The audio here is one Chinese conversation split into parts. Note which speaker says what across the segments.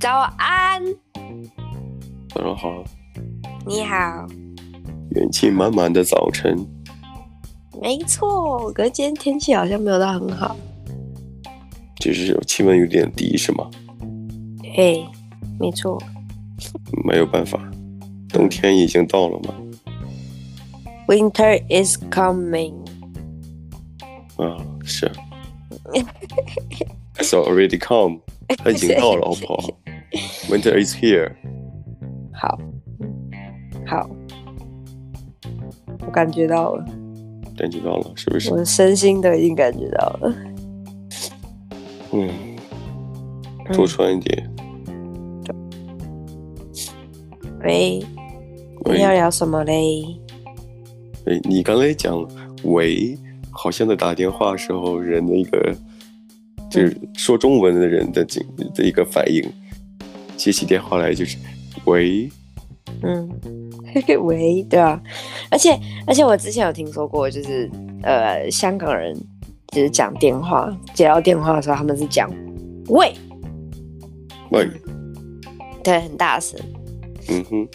Speaker 1: 早安，
Speaker 2: 早上好，
Speaker 1: 你好，
Speaker 2: 元气满满的早晨。
Speaker 1: 没错，可是今天天气好像没有到很好，
Speaker 2: 只是有气温有点低，是吗？
Speaker 1: 嘿，没错，
Speaker 2: 没有办法，冬天已经到了嘛。
Speaker 1: Winter is coming。
Speaker 2: 啊，是。It's already come，它已经到了，好不好？Winter is here。
Speaker 1: 好，好，我感觉到了，
Speaker 2: 感觉到了，是不是？
Speaker 1: 我的身心都已经感觉到了。
Speaker 2: 嗯，多穿一点。
Speaker 1: 喂，
Speaker 2: 喂
Speaker 1: 你要聊什么嘞？
Speaker 2: 哎，你刚才讲喂，好像在打电话的时候人的一个，就是说中文的人的景的一个反应，接起电话来就是喂，
Speaker 1: 嗯，喂，对啊，而且而且我之前有听说过，就是呃，香港人就是讲电话接到电话的时候，他们是讲喂。
Speaker 2: 喂，
Speaker 1: 对，很大声，
Speaker 2: 嗯哼。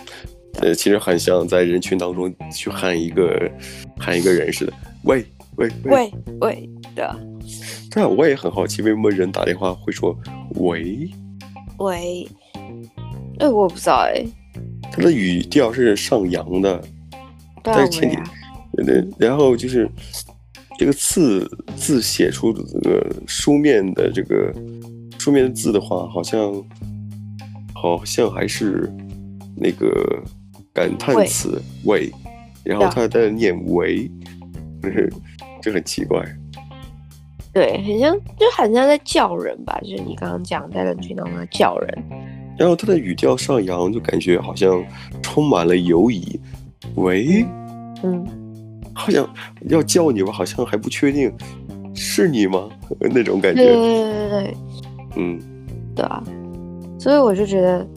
Speaker 2: 呃，其实很像在人群当中去喊一个喊一个人似的，喂喂
Speaker 1: 喂喂，对啊。
Speaker 2: 对啊，我也很好奇，为什么人打电话会说喂
Speaker 1: 喂？哎，我不知道哎。
Speaker 2: 他的语调是上扬的，但是前提，然后就是这个字字写出的这个书面的这个书面的字的话，好像好像还是那个。感叹词喂，然后他在念喂，就是就很奇怪。
Speaker 1: 对，很像，就很像在叫人吧，就是你刚刚讲在人群当中在叫人。
Speaker 2: 然后他的语调上扬，就感觉好像充满了犹疑。喂，
Speaker 1: 嗯，
Speaker 2: 好像要叫你吧，好像还不确定是你吗？那种感觉。
Speaker 1: 对对对对，
Speaker 2: 嗯，
Speaker 1: 对啊，所以我就觉得。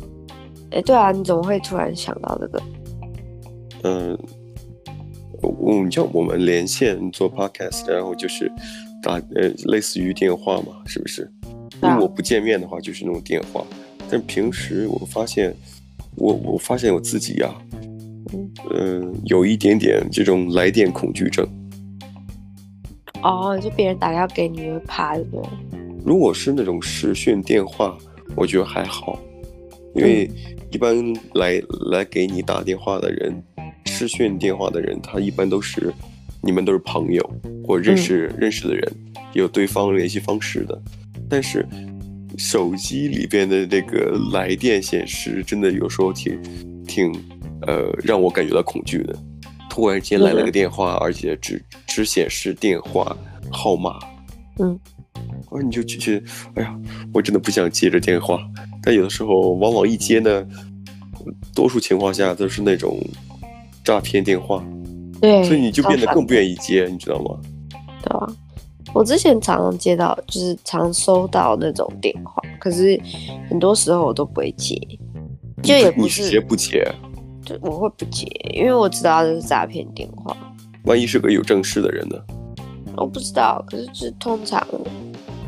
Speaker 1: 哎，对啊，你怎么会突然想到这个？
Speaker 2: 嗯，我你像我们连线做 podcast，然后就是打呃类似于电话嘛，是不是？因为我不见面的话就是那种电话，但平时我发现我我发现我自己呀、啊，嗯、呃，有一点点这种来电恐惧症。
Speaker 1: 哦，就别人打电话给你会怕对不对？
Speaker 2: 如果是那种视讯电话，我觉得还好，因为。一般来来给你打电话的人，视讯电话的人，他一般都是你们都是朋友或认识、嗯、认识的人，有对方联系方式的。但是手机里边的那个来电显示，真的有时候挺挺呃让我感觉到恐惧的。突然间来了个电话，嗯、而且只只显示电话号码，嗯，而你就觉得，哎呀，我真的不想接这电话。但有的时候，往往一接呢，多数情况下都是那种诈骗电话，
Speaker 1: 对，
Speaker 2: 所以你就变得更不愿意接，你知道吗？
Speaker 1: 对啊，我之前常常接到，就是常收到那种电话，可是很多时候我都不会接，就也不是
Speaker 2: 接不接，
Speaker 1: 就我会不接，因为我知道这是诈骗电话。
Speaker 2: 万一是个有正事的人呢？
Speaker 1: 我不知道，可是就是通常。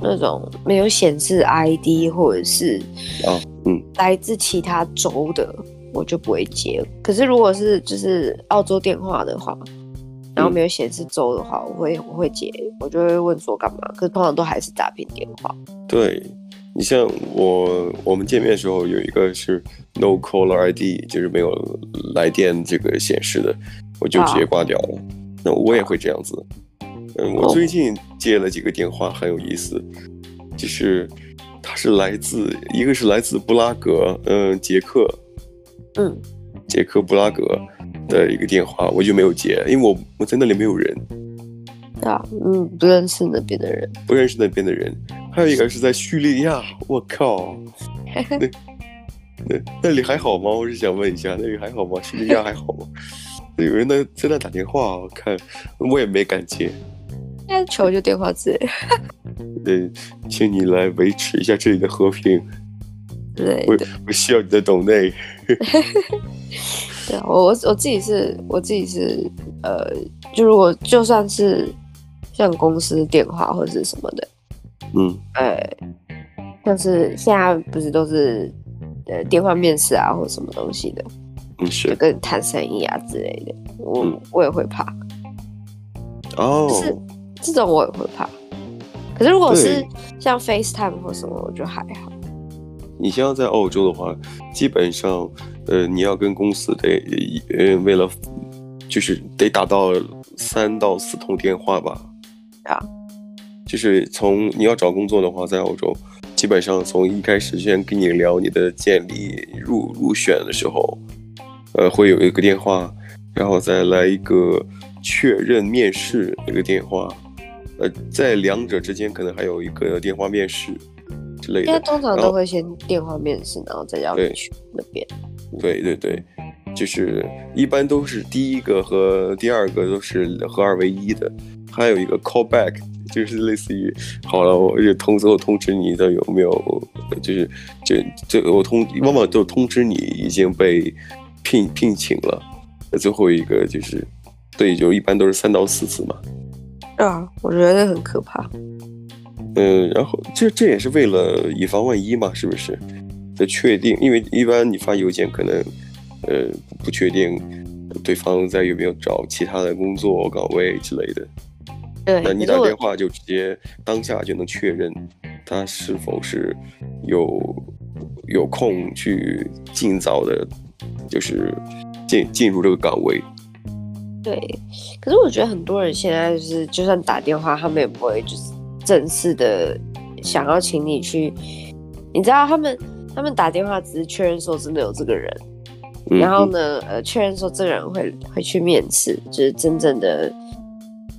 Speaker 1: 那种没有显示 ID 或者是啊，嗯，来自其他州的，我就不会接。可是如果是就是澳洲电话的话，然后没有显示州的话，我会我会接，我就会问说干嘛。可是通常都还是诈骗电话。
Speaker 2: 对，你像我我们见面的时候有一个是 No Caller ID，就是没有来电这个显示的，我就直接挂掉了。那我也会这样子。嗯，我最近接了几个电话，很有意思，就是他是来自一个是来自布拉格，嗯，捷克，嗯，捷克布拉格的一个电话，我就没有接，因为我我在那里没有人，
Speaker 1: 啊，嗯，不认识那边的人，
Speaker 2: 不认识那边的人，还有一个是在叙利亚，我靠，那那那里还好吗？我是想问一下，那里还好吗？叙利亚还好吗？有人在在那打电话，我看我也没敢接。
Speaker 1: 现在求救电话之类，
Speaker 2: 对，请你来维持一下这里的和平。
Speaker 1: 对，
Speaker 2: 我我需要你的懂内。
Speaker 1: 对啊，我我我自己是，我自己是，呃，就如果就算是像公司电话或者是什么的，
Speaker 2: 嗯，
Speaker 1: 呃，像是现在不是都是呃电话面试啊，或者什么东西的，
Speaker 2: 嗯，是
Speaker 1: 就跟谈生意啊之类的，我、嗯、我也会怕。
Speaker 2: 哦，
Speaker 1: 是这种我也会怕。可是如果是像 FaceTime 或什么，我就还好。
Speaker 2: 你像在澳洲的话，基本上，呃，你要跟公司得，呃，为了，就是得打到三到四通电话吧。
Speaker 1: 啊，
Speaker 2: 就是从你要找工作的话，在澳洲，基本上从一开始先跟你聊你的简历入入选的时候，呃，会有一个电话，然后再来一个确认面试一个电话，呃，在两者之间可能还有一个电话面试。因为
Speaker 1: 通常都会先电话面试，然后再要去那边。
Speaker 2: 对对对，就是一般都是第一个和第二个都是合二为一的，还有一个 callback，就是类似于好了，我就通知我通知你的有没有，就是这这我通往往都通知你已经被聘聘请了。最后一个就是，对，就一般都是三到四次嘛。
Speaker 1: 啊，我觉得很可怕。
Speaker 2: 嗯，然后这这也是为了以防万一嘛，是不是？的确定，因为一般你发邮件可能，呃，不确定对方在有没有找其他的工作岗位之类的。
Speaker 1: 对，
Speaker 2: 那你打电话就直接当下就能确认他是否是有有空去尽早的，就是进进入这个岗位。
Speaker 1: 对，可是我觉得很多人现在就是，就算打电话，他们也不会就是。正式的想要请你去，你知道他们他们打电话只是确认说真的有这个人，嗯、然后呢，呃，确认说这个人会会去面试，就是真正的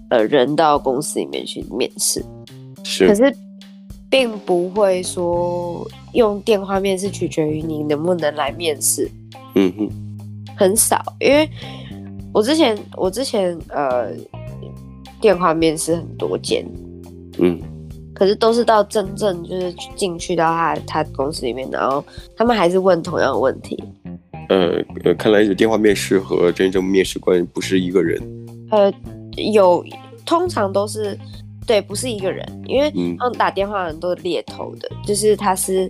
Speaker 1: 呃人到公司里面去面试。
Speaker 2: 是，
Speaker 1: 可是并不会说用电话面试取决于你能不能来面试。
Speaker 2: 嗯哼，
Speaker 1: 很少，因为我之前我之前呃电话面试很多间。
Speaker 2: 嗯，
Speaker 1: 可是都是到真正就是进去到他他公司里面，然后他们还是问同样的问题。
Speaker 2: 呃呃，看来是电话面试和真正面试官不是一个人。
Speaker 1: 呃，有通常都是对，不是一个人，因为他们打电话的人都是猎头的，嗯、就是他是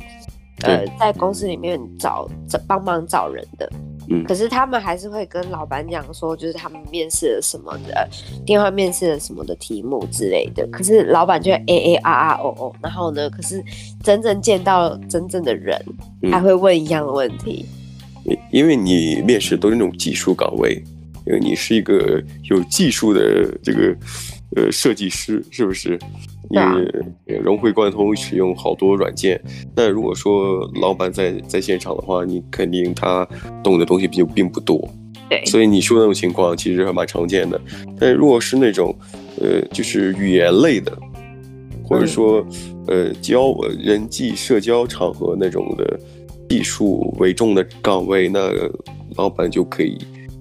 Speaker 1: 呃在公司里面找找帮忙找人的。
Speaker 2: 嗯，
Speaker 1: 可是他们还是会跟老板讲说，就是他们面试了什么的，电话面试了什么的题目之类的。可是老板就会 A A R R O O，然后呢，可是真正见到真正的人，还会问一样的问题。
Speaker 2: 因因为你面试都是那种技术岗位，因为你是一个有技术的这个呃设计师，是不是？你融会贯通，使用好多软件。那如果说老板在在现场的话，你肯定他懂的东西就并不多。
Speaker 1: 对，
Speaker 2: 所以你说的那种情况其实还蛮常见的。但如果是那种，呃，就是语言类的，或者说，呃，交人际社交场合那种的技术为重的岗位，那老板就可以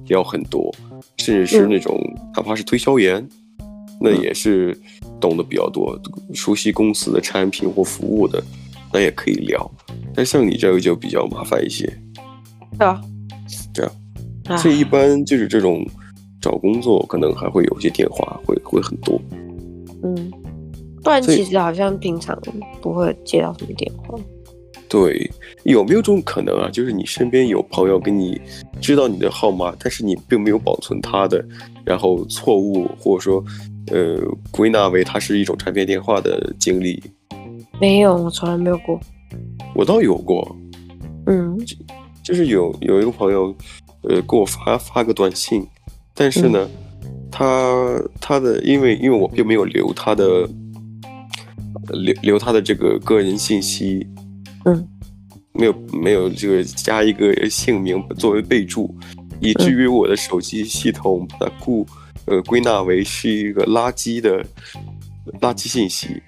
Speaker 2: 要很多，甚至是那种哪怕是推销员，那也是。懂得比较多，熟悉公司的产品或服务的，那也可以聊。但像你这个就比较麻烦一些。
Speaker 1: 对啊，
Speaker 2: 这样，所以一般就是这种找工作，可能还会有些电话会会很多。
Speaker 1: 嗯，不然其实好像平常不会接到什么电话。
Speaker 2: 对，有没有这种可能啊？就是你身边有朋友跟你知道你的号码，但是你并没有保存他的，然后错误或者说。呃，归纳为它是一种诈骗电话的经历，
Speaker 1: 没有，我从来没有过。
Speaker 2: 我倒有过，
Speaker 1: 嗯，
Speaker 2: 就，就是有有一个朋友，呃，给我发发个短信，但是呢，嗯、他他的因为因为我并没有留他的留留他的这个个人信息，
Speaker 1: 嗯，
Speaker 2: 没有没有这个加一个姓名作为备注，以至于我的手机系统把它固。呃，归纳为是一个垃圾的垃圾信息，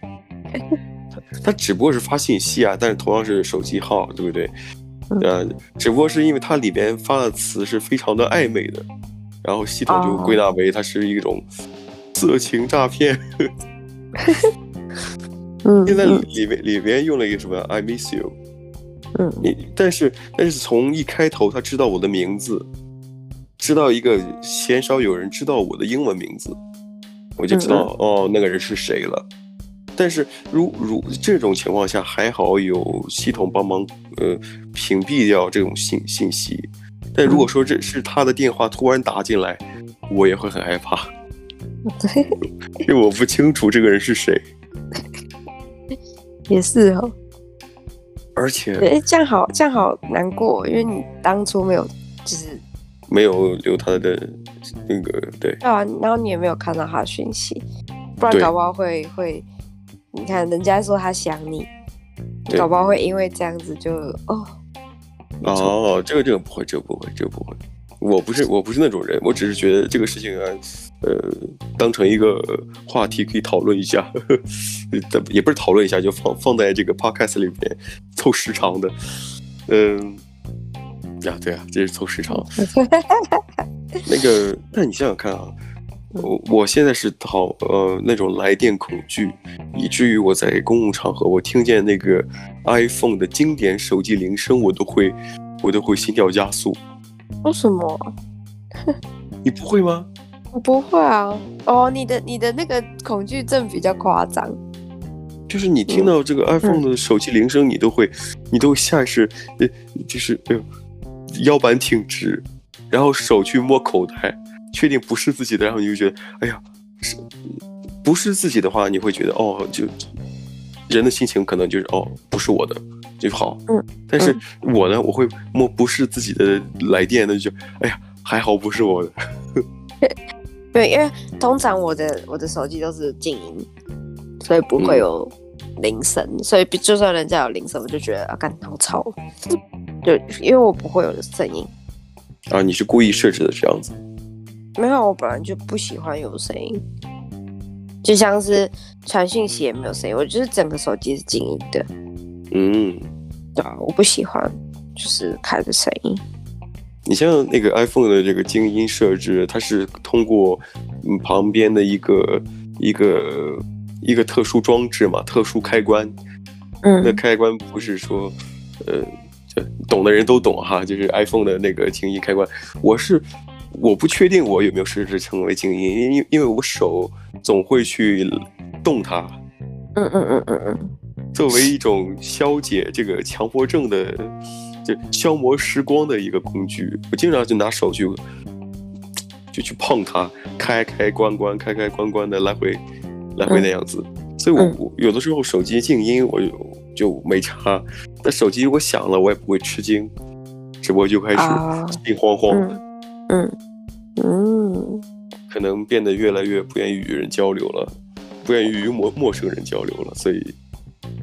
Speaker 2: 他他只不过是发信息啊，但是同样是手机号，对不对？呃，只不过是因为它里边发的词是非常的暧昧的，然后系统就归纳为它是一种色情诈骗。
Speaker 1: 嗯，
Speaker 2: 现在里面里面用了一个什么 I miss you，
Speaker 1: 嗯，
Speaker 2: 你但是但是从一开头他知道我的名字。知道一个鲜少有人知道我的英文名字，我就知道哦，那个人是谁了。但是如如这种情况下，还好有系统帮忙，呃，屏蔽掉这种信信息。但如果说这是他的电话突然打进来，我也会很害怕，因为我不清楚这个人是谁。
Speaker 1: 也是哦，
Speaker 2: 而且，
Speaker 1: 哎，这样好，这样好难过，因为你当初没有，就是
Speaker 2: 没有留他的那个，对，
Speaker 1: 对啊，然后你也没有看到他的讯息，不然搞不好会会。你看，人家说他想你，搞不好会因为这样子就哦
Speaker 2: 哦，这个这个不会，这个不会，这个不会。我不是我不是那种人，我只是觉得这个事情啊，呃，当成一个话题可以讨论一下，呵呵也不是讨论一下，就放放在这个 podcast 里面凑时长的。嗯，呀，对啊，这是凑时长。那个，那你想想看啊。我我现在是讨呃那种来电恐惧，以至于我在公共场合，我听见那个 iPhone 的经典手机铃声，我都会我都会心跳加速。
Speaker 1: 为什么？
Speaker 2: 你不会吗？
Speaker 1: 我不会啊。哦，你的你的那个恐惧症比较夸张。
Speaker 2: 就是你听到这个 iPhone 的手机铃声，你都会你都会下意识呃就是呃腰板挺直，然后手去摸口袋。确定不是自己的，然后你就觉得，哎呀，是，不是自己的话，你会觉得，哦，就人的心情可能就是，哦，不是我的就好。嗯。但是我呢，我会摸不是自己的来电，那就，哎呀，还好不是我的。
Speaker 1: 对，因为通常我的我的手机都是静音，所以不会有铃声，嗯、所以就算人家有铃声，我就觉得啊，干好吵。对，因为我不会有声音。
Speaker 2: 啊，你是故意设置的这样子？
Speaker 1: 没有，我本来就不喜欢有声音，就像是传讯息也没有声音，我就是整个手机是静音的。
Speaker 2: 嗯，
Speaker 1: 对啊，我不喜欢就是开着声音。
Speaker 2: 你像那个 iPhone 的这个静音设置，它是通过嗯旁边的一个一个一个特殊装置嘛，特殊开关。嗯，那开关不是说呃，懂的人都懂哈，就是 iPhone 的那个静音开关，我是。我不确定我有没有设置成为静音，因因为我手总会去动它。
Speaker 1: 嗯嗯嗯嗯嗯。
Speaker 2: 作为一种消解这个强迫症的，就消磨时光的一个工具，我经常就拿手去就去碰它，开开关关，开开关关的来回来回那样子。嗯、所以我，我有的时候手机静音我就就没差，但手机如果响了，我也不会吃惊，只不过就开始心慌慌的。啊
Speaker 1: 嗯嗯，
Speaker 2: 可能变得越来越不愿意与人交流了，不愿意与陌陌生人交流了，所以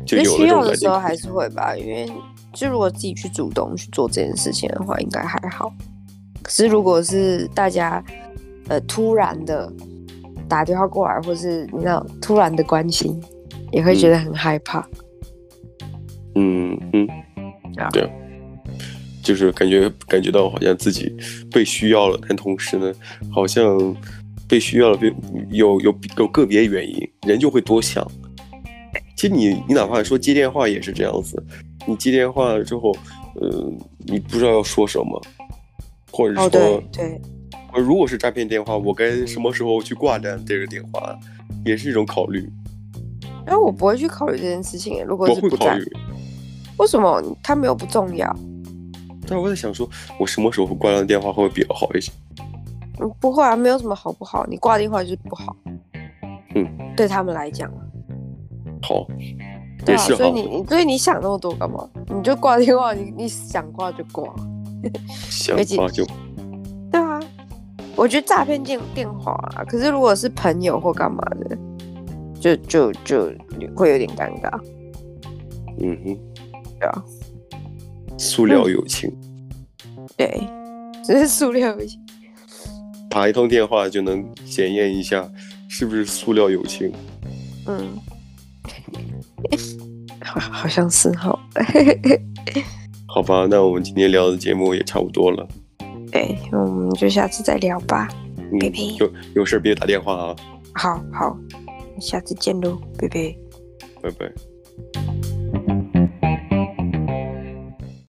Speaker 2: 就有的时候
Speaker 1: 还是会吧，因为就如果自己去主动去做这件事情的话，应该还好。可是如果是大家呃突然的打电话过来，或是你知道突然的关心，也会觉得很害怕。
Speaker 2: 嗯嗯，啊、对。就是感觉感觉到好像自己被需要了，但同时呢，好像被需要了，有有有个别原因，人就会多想。其实你你哪怕说接电话也是这样子，你接电话之后，呃，你不知道要说什么，或者说，
Speaker 1: 哦、对，
Speaker 2: 对，如果是诈骗电话，我该什么时候去挂断这个电话，也是一种考虑。
Speaker 1: 然后我不会去考虑这件事情，如果是不，
Speaker 2: 不会考虑，
Speaker 1: 为什么？他没有不重要。
Speaker 2: 但我在想说，我什么时候挂断电话会比较好一些？
Speaker 1: 嗯，不会啊，没有什么好不好，你挂电话就是不好。
Speaker 2: 嗯，
Speaker 1: 对他们来讲。
Speaker 2: 好。
Speaker 1: 对啊，所以你，所以你想那么多干嘛？你就挂电话，你你想挂就挂。
Speaker 2: 想挂就。
Speaker 1: 对啊，我觉得诈骗电电话啊，可是如果是朋友或干嘛的，就就就会有点尴尬。
Speaker 2: 嗯哼。
Speaker 1: 对啊。
Speaker 2: 塑料友情，
Speaker 1: 嗯、对，只是塑料友情。
Speaker 2: 打一通电话就能检验一下是不是塑料友情。
Speaker 1: 嗯，好，好像是哈。
Speaker 2: 好吧，那我们今天聊的节目也差不多了。
Speaker 1: 对，我们就下次再聊吧。
Speaker 2: 嗯，拜拜。有有事别打电话啊。
Speaker 1: 好好，下次见喽，拜拜。
Speaker 2: 拜拜。